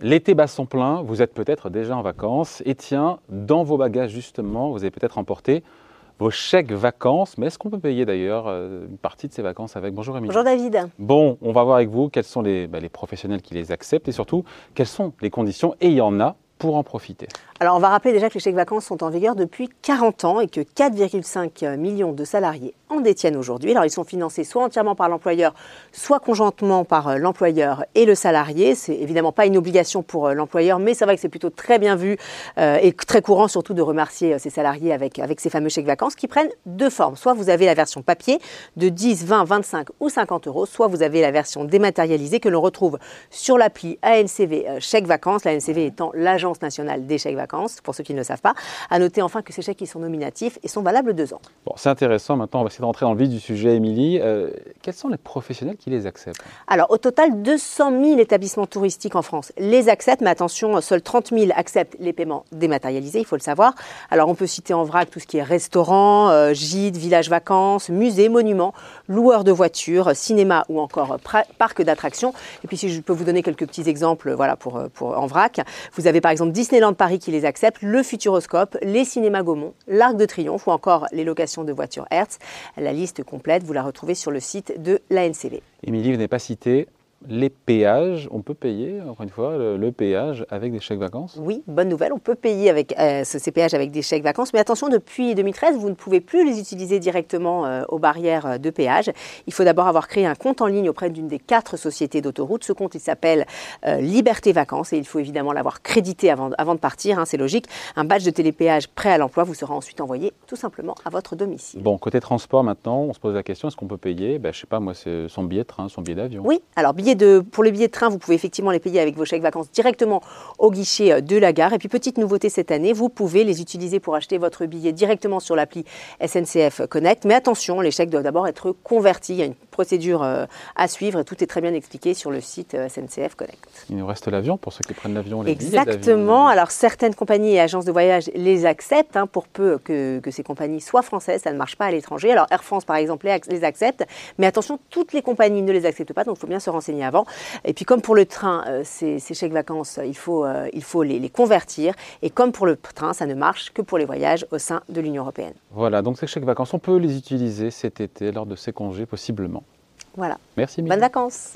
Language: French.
L'été bat son plein, vous êtes peut-être déjà en vacances. Et tiens, dans vos bagages justement, vous avez peut-être emporté vos chèques vacances. Mais est-ce qu'on peut payer d'ailleurs euh, une partie de ces vacances avec? Bonjour Émilie. Bonjour David. Bon, on va voir avec vous quels sont les, bah, les professionnels qui les acceptent et surtout quelles sont les conditions. Et il y en a pour en profiter Alors on va rappeler déjà que les chèques vacances sont en vigueur depuis 40 ans et que 4,5 millions de salariés en détiennent aujourd'hui. Alors ils sont financés soit entièrement par l'employeur, soit conjointement par euh, l'employeur et le salarié. C'est évidemment pas une obligation pour euh, l'employeur, mais c'est vrai que c'est plutôt très bien vu euh, et très courant surtout de remercier ses salariés avec, avec ces fameux chèques vacances qui prennent deux formes. Soit vous avez la version papier de 10, 20, 25 ou 50 euros, soit vous avez la version dématérialisée que l'on retrouve sur l'appli ANCV chèques vacances, l'ANCV étant l'agence nationale des chèques vacances, pour ceux qui ne le savent pas. À noter enfin que ces chèques ils sont nominatifs et sont valables deux ans. Bon, c'est intéressant. Maintenant, on va essayer de rentrer dans le vif du sujet, Émilie. Euh, quels sont les professionnels qui les acceptent? Alors, au total, 200 000 établissements touristiques en France les acceptent, mais attention, seuls 30 000 acceptent les paiements dématérialisés, il faut le savoir. Alors, on peut citer en vrac tout ce qui est restaurant, euh, gîte, village vacances, musée, monument, loueur de voitures, cinéma ou encore parc d'attractions. Et puis, si je peux vous donner quelques petits exemples, voilà, pour, pour en vrac, vous avez par exemple Disneyland Paris qui les accepte, le Futuroscope, les cinémas Gaumont, l'Arc de Triomphe ou encore les locations de voitures Hertz. La liste complète, vous la retrouvez sur le site de l'ANCV. Émilie, vous n'avez pas cité les péages, on peut payer, encore une fois, le, péage avec des chèques vacances? Oui, bonne nouvelle, on peut payer avec, euh, ces péages avec des chèques vacances, mais attention, depuis 2013, vous ne pouvez plus les utiliser directement euh, aux barrières de péage. Il faut d'abord avoir créé un compte en ligne auprès d'une des quatre sociétés d'autoroute. Ce compte, il s'appelle euh, Liberté Vacances et il faut évidemment l'avoir crédité avant, avant de partir, hein, c'est logique. Un badge de télépéage prêt à l'emploi vous sera ensuite envoyé tout simplement à votre domicile. Bon, côté transport maintenant, on se pose la question, est-ce qu'on peut payer? Ben, Je ne sais pas, moi, c'est son billet de train, son billet d'avion. Oui, alors billet pour les billets de train, vous pouvez effectivement les payer avec vos chèques vacances directement au guichet euh, de la gare. Et puis, petite nouveauté cette année, vous pouvez les utiliser pour acheter votre billet directement sur l'appli SNCF Connect. Mais attention, les chèques doivent d'abord être convertis. Il y a une procédure euh, à suivre et tout est très bien expliqué sur le site euh, SNCF Connect. Il nous reste l'avion pour ceux qui prennent l'avion. Exactement. Alors, certaines compagnies et agences de voyage les acceptent hein, pour peu que, que, ces compagnies soient françaises. Ça ne marche pas à l'étranger. Alors, Air France, par exemple, les accepte. Mais attention, toutes les compagnies ne les acceptent pas. Donc, il faut bien se renseigner avant. Et puis comme pour le train, euh, ces, chèques vacances, il faut, euh, il faut les, les, convertir. Et comme pour le train, ça ne marche que pour les voyages au sein de l'Union européenne. Voilà, donc ces chèques vacances, on peut les utiliser cet été lors de ces congés possiblement. Voilà. Merci. Bonnes vacances.